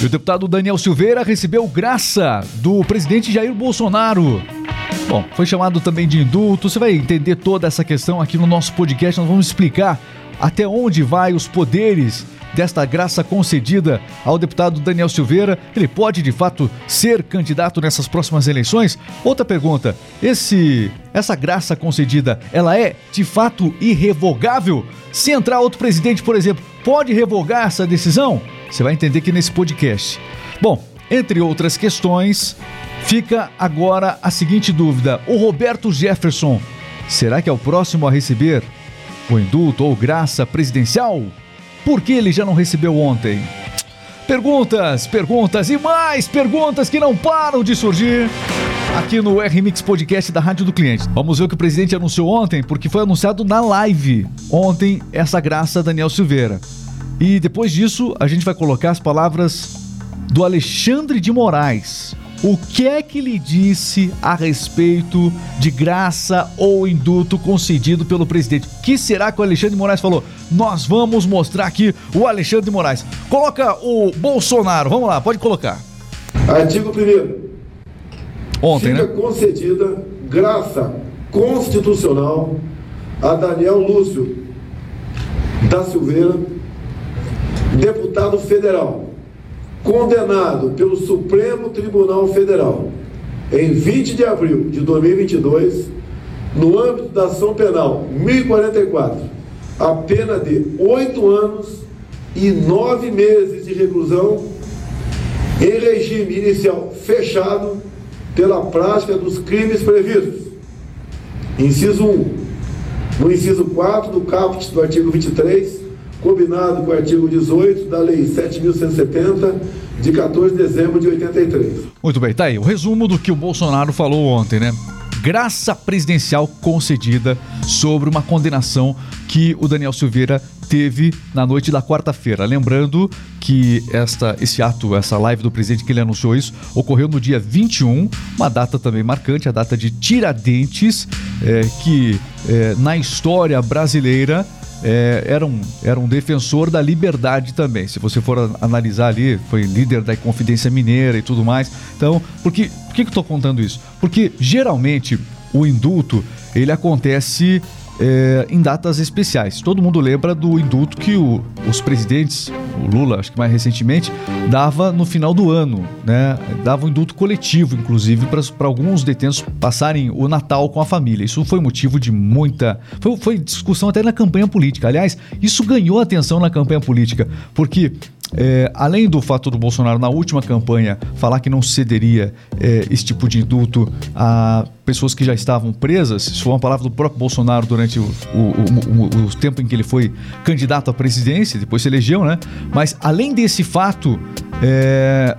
E o deputado Daniel Silveira recebeu graça do presidente Jair Bolsonaro. Bom, foi chamado também de indulto. Você vai entender toda essa questão aqui no nosso podcast. Nós vamos explicar até onde vai os poderes desta graça concedida ao deputado Daniel Silveira. Ele pode de fato ser candidato nessas próximas eleições? Outra pergunta: esse essa graça concedida, ela é de fato irrevogável? Se entrar outro presidente, por exemplo, pode revogar essa decisão? Você vai entender aqui nesse podcast. Bom, entre outras questões, fica agora a seguinte dúvida: o Roberto Jefferson será que é o próximo a receber o indulto ou graça presidencial? Por que ele já não recebeu ontem? Perguntas, perguntas e mais perguntas que não param de surgir aqui no RMix Podcast da Rádio do Cliente. Vamos ver o que o presidente anunciou ontem, porque foi anunciado na live ontem essa graça Daniel Silveira. E depois disso, a gente vai colocar as palavras do Alexandre de Moraes, o que é que lhe disse a respeito de graça ou indulto concedido pelo presidente? O que será que o Alexandre de Moraes falou? Nós vamos mostrar aqui o Alexandre de Moraes. Coloca o Bolsonaro, vamos lá, pode colocar. Artigo 1 Ontem, Fica né? concedida graça constitucional a Daniel Lúcio da Silveira, deputado federal, condenado pelo Supremo Tribunal Federal em 20 de abril de 2022, no âmbito da ação penal 1044, a pena de oito anos e nove meses de reclusão em regime inicial fechado pela prática dos crimes previstos. Inciso 1. No inciso 4 do caput do artigo 23, combinado com o artigo 18 da Lei 7.170, de 14 de dezembro de 83. Muito bem, tá aí o resumo do que o Bolsonaro falou ontem, né? Graça presidencial concedida sobre uma condenação que o Daniel Silveira teve na noite da quarta-feira. Lembrando que esta, esse ato, essa live do presidente que ele anunciou isso, ocorreu no dia 21, uma data também marcante, a data de Tiradentes, é, que é, na história brasileira é, era, um, era um defensor da liberdade também. Se você for analisar ali, foi líder da Confidência Mineira e tudo mais. Então, por que, por que, eu estou contando isso? Porque geralmente o indulto ele acontece é, em datas especiais. Todo mundo lembra do indulto que o, os presidentes, o Lula, acho que mais recentemente, dava no final do ano, né? Dava um indulto coletivo, inclusive, para alguns detentos passarem o Natal com a família. Isso foi motivo de muita. Foi, foi discussão até na campanha política. Aliás, isso ganhou atenção na campanha política, porque é, além do fato do Bolsonaro, na última campanha, falar que não cederia é, esse tipo de indulto a pessoas que já estavam presas, isso foi uma palavra do próprio Bolsonaro durante o, o, o, o tempo em que ele foi candidato à presidência, depois se elegeu, né? Mas além desse fato, é,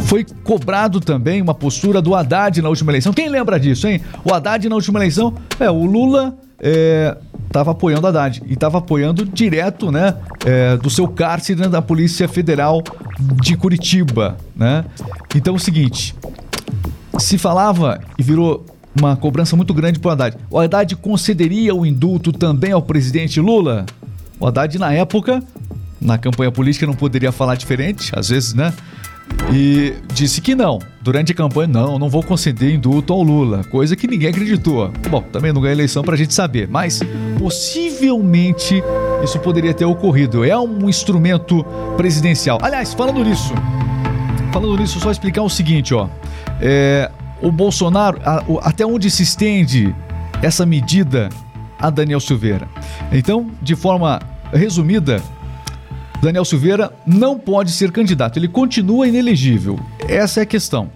foi cobrado também uma postura do Haddad na última eleição. Quem lembra disso, hein? O Haddad na última eleição, é, o Lula estava é, apoiando Haddad e estava apoiando direto, né, é, do seu cárcere né, da Polícia Federal de Curitiba, né? Então é o seguinte, se falava e virou uma cobrança muito grande para o Haddad. O Haddad concederia o indulto também ao presidente Lula? O Haddad na época, na campanha política não poderia falar diferente, às vezes, né? E disse que não. Durante a campanha, não, não vou conceder indulto ao Lula, coisa que ninguém acreditou. Bom, também não ganha eleição para a gente saber, mas possivelmente isso poderia ter ocorrido. É um instrumento presidencial. Aliás, falando nisso, falando nisso, só explicar o seguinte, ó. É, o Bolsonaro, a, o, até onde se estende essa medida a Daniel Silveira? Então, de forma resumida, Daniel Silveira não pode ser candidato, ele continua inelegível. Essa é a questão.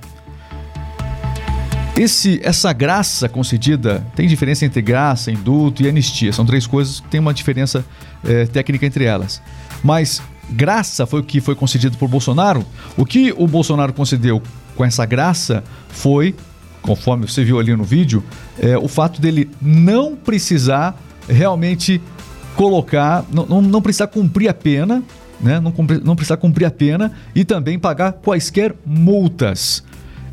Esse, essa graça concedida, tem diferença entre graça, indulto e anistia. São três coisas que tem uma diferença é, técnica entre elas. Mas graça foi o que foi concedido por Bolsonaro. O que o Bolsonaro concedeu com essa graça foi, conforme você viu ali no vídeo, é, o fato dele não precisar realmente colocar, não, não precisar cumprir a pena, né? não, cumprir, não precisar cumprir a pena e também pagar quaisquer multas.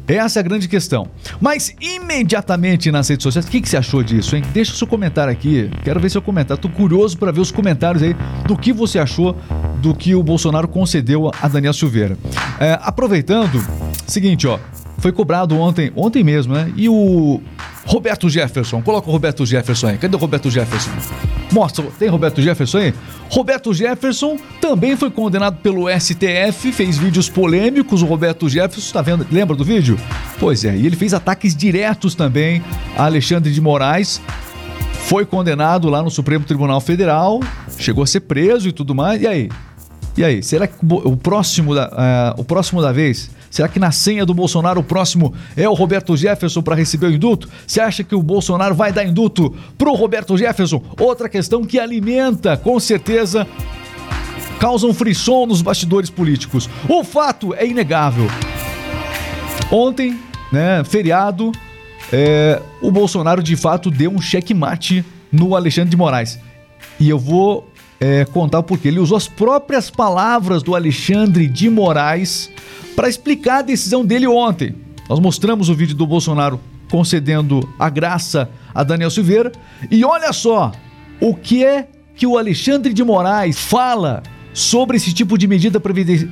Essa é a grande questão. Mas imediatamente nas redes sociais, o que, que você achou disso, hein? Deixa o seu comentário aqui. Quero ver seu comentário. Tô curioso para ver os comentários aí do que você achou do que o Bolsonaro concedeu a Daniel Silveira. É, aproveitando, seguinte, ó. Foi cobrado ontem, ontem mesmo, né? E o Roberto Jefferson, coloca o Roberto Jefferson aí. Cadê o Roberto Jefferson? Mostra, tem Roberto Jefferson aí? Roberto Jefferson também foi condenado pelo STF, fez vídeos polêmicos. O Roberto Jefferson, tá vendo? Lembra do vídeo? Pois é, e ele fez ataques diretos também a Alexandre de Moraes. Foi condenado lá no Supremo Tribunal Federal, chegou a ser preso e tudo mais. E aí? E aí, será que o próximo da, uh, o próximo da vez Será que na senha do Bolsonaro o próximo é o Roberto Jefferson para receber o indulto? Você acha que o Bolsonaro vai dar indulto pro Roberto Jefferson? Outra questão que alimenta, com certeza, causa um frisson nos bastidores políticos. O fato é inegável. Ontem, né, feriado, é, o Bolsonaro de fato deu um checkmate no Alexandre de Moraes. E eu vou é, contar o porquê. Ele usou as próprias palavras do Alexandre de Moraes para explicar a decisão dele ontem. Nós mostramos o vídeo do Bolsonaro concedendo a graça a Daniel Silveira e olha só o que é que o Alexandre de Moraes fala sobre esse tipo de medida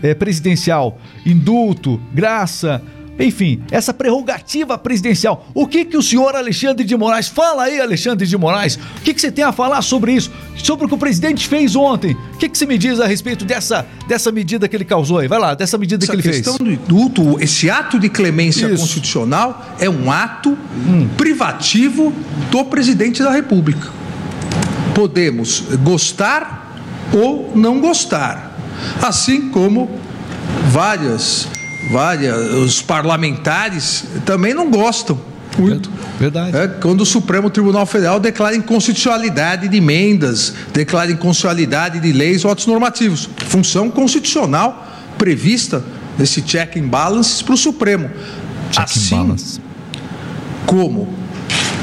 eh, presidencial, indulto, graça, enfim, essa prerrogativa presidencial. O que que o senhor Alexandre de Moraes fala aí, Alexandre de Moraes? O que que você tem a falar sobre isso? Sobre o que o presidente fez ontem? O que que você me diz a respeito dessa, dessa medida que ele causou aí? Vai lá, dessa medida essa que ele fez. Essa questão do indulto, esse ato de clemência isso. constitucional é um ato hum. privativo do presidente da República. Podemos gostar ou não gostar, assim como várias várias, os parlamentares também não gostam muito. Verdade. É, quando o Supremo Tribunal Federal declara inconstitucionalidade de emendas, declara inconstitucionalidade de leis ou atos normativos. Função constitucional prevista nesse check and balances para o Supremo. Check assim como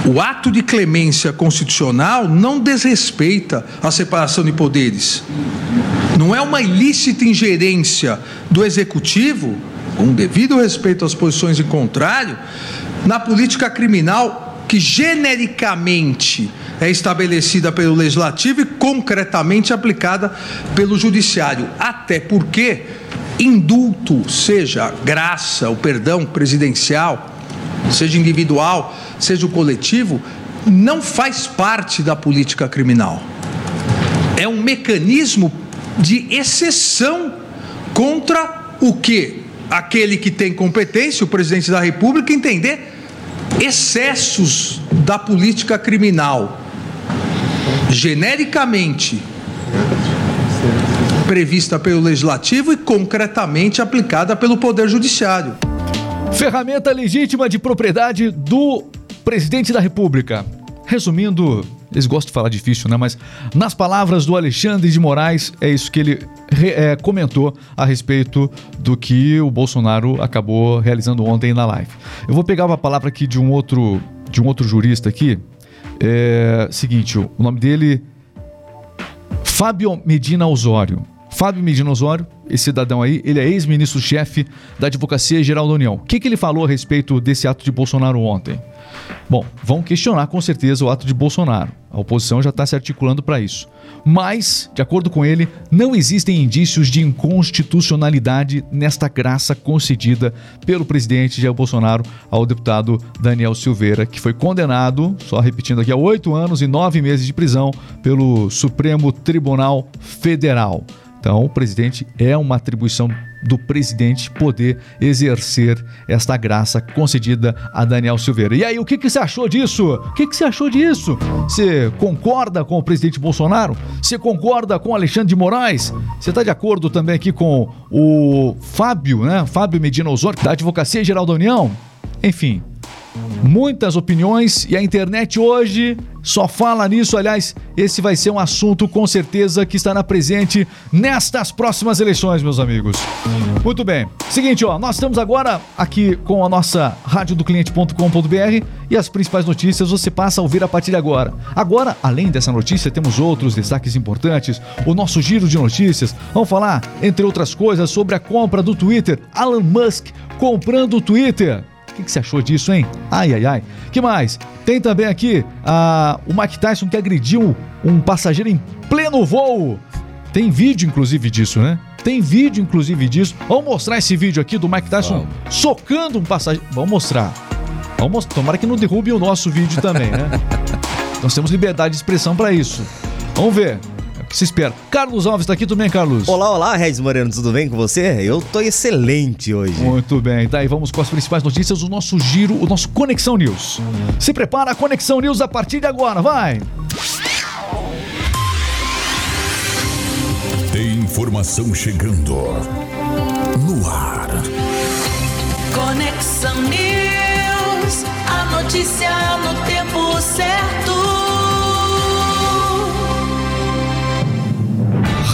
o ato de clemência constitucional não desrespeita a separação de poderes. Não é uma ilícita ingerência do executivo com devido respeito às posições em contrário, na política criminal que genericamente é estabelecida pelo legislativo e concretamente aplicada pelo judiciário. Até porque indulto, seja graça, o perdão presidencial, seja individual, seja o coletivo, não faz parte da política criminal. É um mecanismo de exceção contra o que aquele que tem competência, o presidente da República, entender excessos da política criminal genericamente prevista pelo legislativo e concretamente aplicada pelo poder judiciário. Ferramenta legítima de propriedade do presidente da República. Resumindo, eles gostam de falar difícil, né? Mas nas palavras do Alexandre de Moraes, é isso que ele é, comentou a respeito do que o Bolsonaro acabou realizando ontem na live. Eu vou pegar uma palavra aqui de um outro, de um outro jurista aqui. É, seguinte, o nome dele Fábio Medina Osório. Fábio Medina Osório, esse cidadão aí, ele é ex-ministro-chefe da Advocacia Geral da União. O que, que ele falou a respeito desse ato de Bolsonaro ontem? Bom, vão questionar com certeza o ato de Bolsonaro. A oposição já está se articulando para isso. Mas, de acordo com ele, não existem indícios de inconstitucionalidade nesta graça concedida pelo presidente Jair Bolsonaro ao deputado Daniel Silveira, que foi condenado, só repetindo aqui, a oito anos e nove meses de prisão pelo Supremo Tribunal Federal. Então, o presidente é uma atribuição do presidente poder exercer esta graça concedida a Daniel Silveira. E aí, o que, que você achou disso? O que, que você achou disso? Você concorda com o presidente Bolsonaro? Você concorda com Alexandre de Moraes? Você está de acordo também aqui com o Fábio, né? Fábio Medina Osório, da Advocacia Geral da União? Enfim, muitas opiniões e a internet hoje só fala nisso. Aliás, esse vai ser um assunto com certeza que estará presente nestas próximas eleições, meus amigos. Muito bem. Seguinte, ó, nós estamos agora aqui com a nossa rádio do cliente.com.br e as principais notícias você passa a ouvir a partir de agora. Agora, além dessa notícia, temos outros destaques importantes, o nosso giro de notícias. Vamos falar, entre outras coisas, sobre a compra do Twitter, Elon Musk comprando o Twitter. O que, que você achou disso, hein? Ai, ai, ai. que mais? Tem também aqui a, o Mike Tyson que agrediu um passageiro em pleno voo. Tem vídeo, inclusive, disso, né? Tem vídeo, inclusive, disso. Vamos mostrar esse vídeo aqui do Mike Tyson Vamos. socando um passageiro. Vamos mostrar. Vamos mostrar. Tomara que não derrube o nosso vídeo também, né? Nós temos liberdade de expressão para isso. Vamos ver. Que se espera. Carlos Alves está aqui, tudo bem, Carlos? Olá, olá, Regis Moreno, tudo bem com você? Eu tô excelente hoje. Muito bem, tá aí, vamos com as principais notícias, o nosso giro, o nosso Conexão News. Se prepara, a Conexão News a partir de agora, vai! Tem informação chegando no ar. Conexão News, a notícia no tempo certo.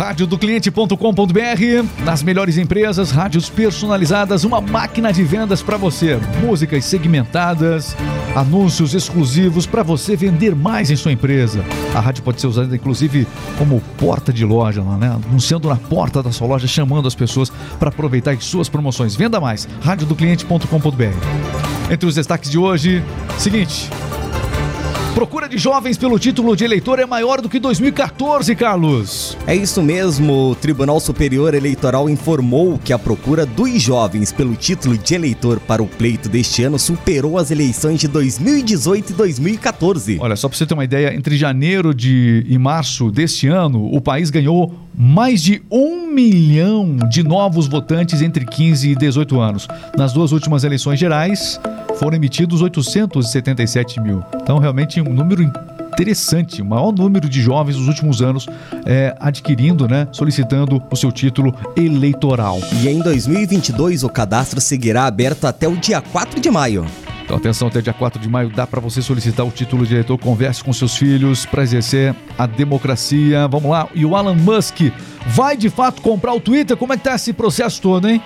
radiodocliente.com.br. Nas melhores empresas, rádios personalizadas, uma máquina de vendas para você. Músicas segmentadas, anúncios exclusivos para você vender mais em sua empresa. A rádio pode ser usada inclusive como porta de loja, né? anunciando na porta da sua loja, chamando as pessoas para aproveitar as suas promoções. Venda mais, radiodocliente.com.br. Entre os destaques de hoje, seguinte, Procura de jovens pelo título de eleitor é maior do que 2014, Carlos. É isso mesmo. O Tribunal Superior Eleitoral informou que a procura dos jovens pelo título de eleitor para o pleito deste ano superou as eleições de 2018 e 2014. Olha, só para você ter uma ideia, entre janeiro de, e março deste ano, o país ganhou mais de um milhão de novos votantes entre 15 e 18 anos. Nas duas últimas eleições gerais, foram emitidos 877 mil. Então, realmente, um número interessante, o maior número de jovens nos últimos anos é, adquirindo, né, solicitando o seu título eleitoral. E em 2022 o cadastro seguirá aberto até o dia 4 de maio. Então, atenção, até dia 4 de maio dá para você solicitar o título de eleitor. Converse com seus filhos para exercer a democracia. Vamos lá. E o Alan Musk vai de fato comprar o Twitter? Como é que tá esse processo todo, hein?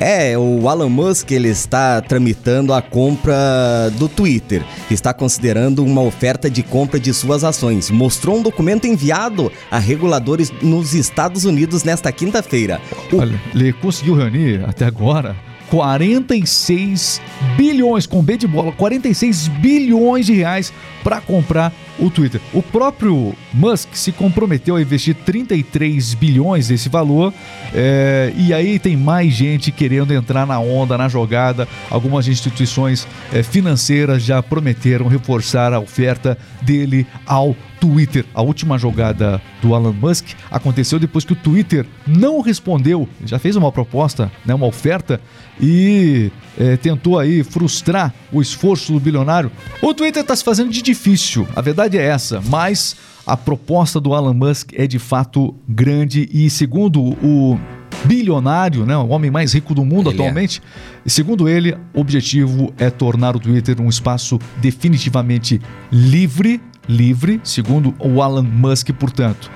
É, o Elon Musk ele está tramitando a compra do Twitter. Está considerando uma oferta de compra de suas ações. Mostrou um documento enviado a reguladores nos Estados Unidos nesta quinta-feira. O... Olha, ele conseguiu reunir até agora 46 bilhões, com B de bola, 46 bilhões de reais para comprar o Twitter. O próprio Musk se comprometeu a investir 33 bilhões desse valor, é, e aí tem mais gente querendo entrar na onda, na jogada. Algumas instituições é, financeiras já prometeram reforçar a oferta dele ao Twitter. A última jogada do Elon Musk aconteceu depois que o Twitter não respondeu, já fez uma proposta, né, uma oferta, e é, tentou aí frustrar o esforço do bilionário. O Twitter está se fazendo de difícil, a verdade é essa, mas a proposta do Elon Musk é de fato grande e segundo o bilionário, né, o homem mais rico do mundo ele é. atualmente, é. segundo ele, o objetivo é tornar o Twitter um espaço definitivamente livre livre, segundo o Elon Musk, portanto.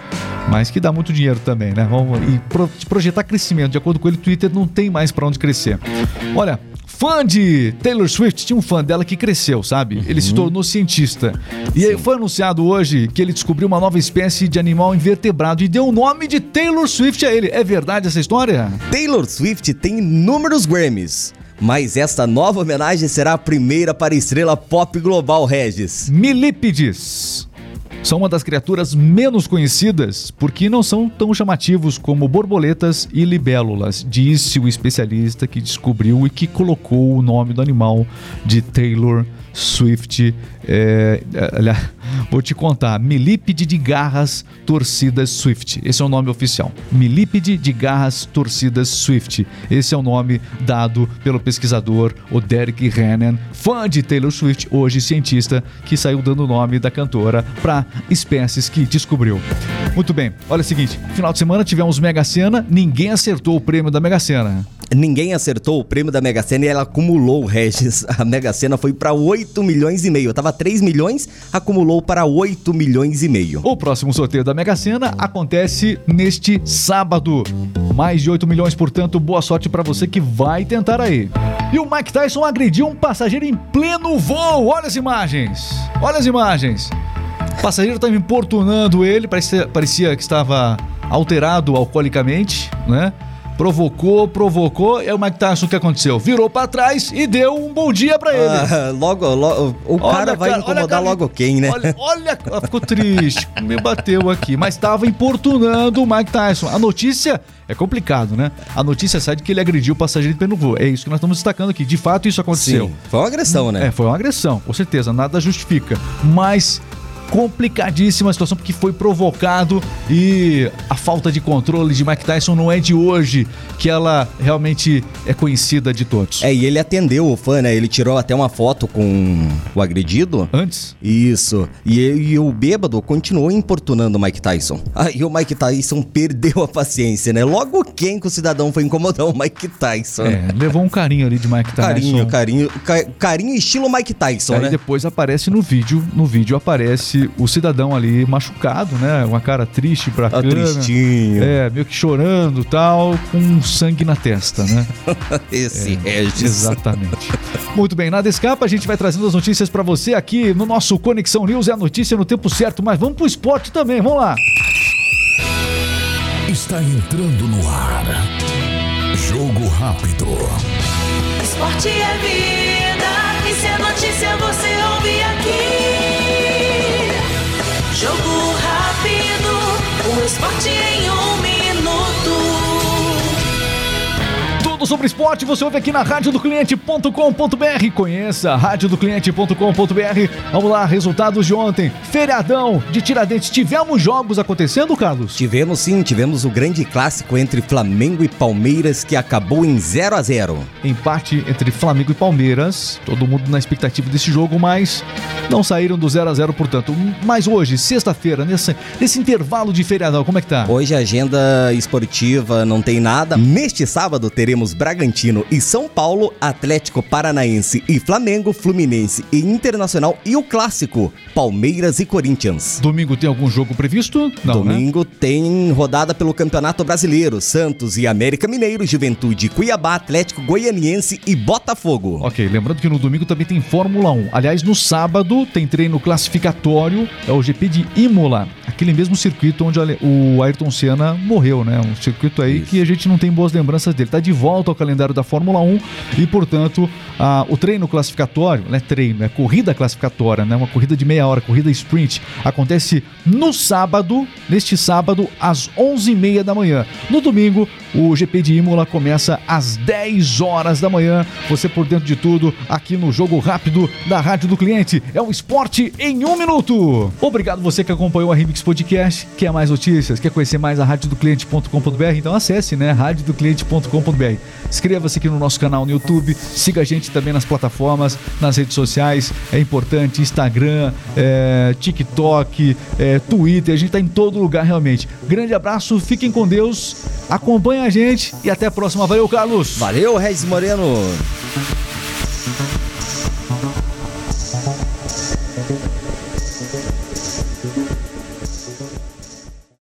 Mas que dá muito dinheiro também, né? Vamos, e pro, projetar crescimento. De acordo com ele, o Twitter não tem mais para onde crescer. Olha, fã de Taylor Swift, tinha um fã dela que cresceu, sabe? Ele se uhum. tornou cientista. E aí foi anunciado hoje que ele descobriu uma nova espécie de animal invertebrado e deu o nome de Taylor Swift a ele. É verdade essa história? Taylor Swift tem inúmeros Grammys. Mas esta nova homenagem será a primeira para a estrela pop global, Regis. Milípides são uma das criaturas menos conhecidas porque não são tão chamativos como borboletas e libélulas, disse o especialista que descobriu e que colocou o nome do animal de Taylor Swift. É, aliás, vou te contar: Milípide de garras torcidas Swift. Esse é o nome oficial. Milípide de garras torcidas Swift. Esse é o nome dado pelo pesquisador o Derek Hannon, fã de Taylor Swift, hoje cientista, que saiu dando o nome da cantora para espécies que descobriu. Muito bem, olha o seguinte: final de semana tivemos Mega Sena, ninguém acertou o prêmio da Mega Sena. Ninguém acertou o prêmio da Mega Sena e ela acumulou, Regis. A Mega Sena foi para 8 milhões e meio. Tava 3 milhões, acumulou para 8 milhões e meio. O próximo sorteio da Mega Sena acontece neste sábado. Mais de 8 milhões, portanto, boa sorte para você que vai tentar aí. E o Mike Tyson agrediu um passageiro em pleno voo. Olha as imagens. Olha as imagens. O passageiro estava importunando ele, parecia, parecia que estava alterado alcoolicamente, né? Provocou, provocou. E o Mike Tyson, o que aconteceu? Virou pra trás e deu um bom dia pra ele. Ah, logo, logo, o Olha, cara vai cara, incomodar cara, logo quem, né? Olha, olha, ficou triste, me bateu aqui, mas estava importunando o Mike Tyson. A notícia é complicado, né? A notícia sai de que ele agrediu o passageiro de voo. É isso que nós estamos destacando aqui. De fato, isso aconteceu. Sim, foi uma agressão, né? É, foi uma agressão, com certeza, nada justifica. Mas complicadíssima a situação porque foi provocado e a falta de controle de Mike Tyson não é de hoje que ela realmente é conhecida de todos. É, e ele atendeu o fã, né? Ele tirou até uma foto com o agredido. Antes? Isso. E, e o bêbado continuou importunando o Mike Tyson. Aí o Mike Tyson perdeu a paciência, né? Logo quem que o cidadão foi incomodar o Mike Tyson? É, levou um carinho ali de Mike Tyson. Carinho, carinho, ca- carinho estilo Mike Tyson, Aí né? depois aparece no vídeo, no vídeo aparece o cidadão ali machucado, né? Uma cara triste pra Tá câmera. tristinho. É, meio que chorando e tal, com sangue na testa, né? Esse Regis. Exatamente. Muito bem, nada escapa, a gente vai trazendo as notícias pra você aqui no nosso Conexão News, é a notícia no tempo certo, mas vamos pro esporte também, vamos lá. Está entrando no ar. Jogo rápido. Esporte é vida, e se é notícia você ouve aqui. Jogo rápido, o esporte em Tudo sobre esporte você ouve aqui na radiodocliente.com.br. Conheça radiodocliente.com.br. Vamos lá, resultados de ontem. Feriadão de Tiradentes. Tivemos jogos acontecendo, Carlos? Tivemos sim, tivemos o grande clássico entre Flamengo e Palmeiras que acabou em 0 a 0 Empate entre Flamengo e Palmeiras. Todo mundo na expectativa desse jogo, mas não saíram do 0 a 0 portanto. Mas hoje, sexta-feira, nesse, nesse intervalo de feriadão, como é que tá? Hoje a agenda esportiva não tem nada. Neste sábado teremos Bragantino e São Paulo, Atlético Paranaense e Flamengo, Fluminense e Internacional e o clássico Palmeiras e Corinthians. Domingo tem algum jogo previsto? Não, né? Domingo tem rodada pelo Campeonato Brasileiro, Santos e América Mineiro, Juventude, Cuiabá, Atlético Goianiense e Botafogo. Ok, lembrando que no domingo também tem Fórmula 1. Aliás, no sábado tem treino classificatório, é o GP de Imola, aquele mesmo circuito onde o Ayrton Senna morreu, né? Um circuito aí que a gente não tem boas lembranças dele. Tá de volta ao calendário da Fórmula 1 e, portanto, a- o treino classificatório, não é treino, é corrida classificatória, né? Uma corrida de meia hora, corrida sprint, acontece no sábado, neste sábado, às 11h30 da manhã. No domingo, o GP de Imola começa às 10 horas da manhã. Você por dentro de tudo aqui no Jogo Rápido da Rádio do Cliente. É um esporte em um minuto. Obrigado você que acompanhou a Remix Podcast. Quer mais notícias? Quer conhecer mais a radiodocliente.com.br? Então acesse, né? radiodocliente.com.br. Inscreva-se aqui no nosso canal no YouTube. Siga a gente também nas plataformas, nas redes sociais. É importante. Instagram, é, TikTok, é, Twitter. A gente tá em todo lugar realmente. Grande abraço, fiquem com Deus. A gente e até a próxima. Valeu, Carlos. Valeu, Regis Moreno!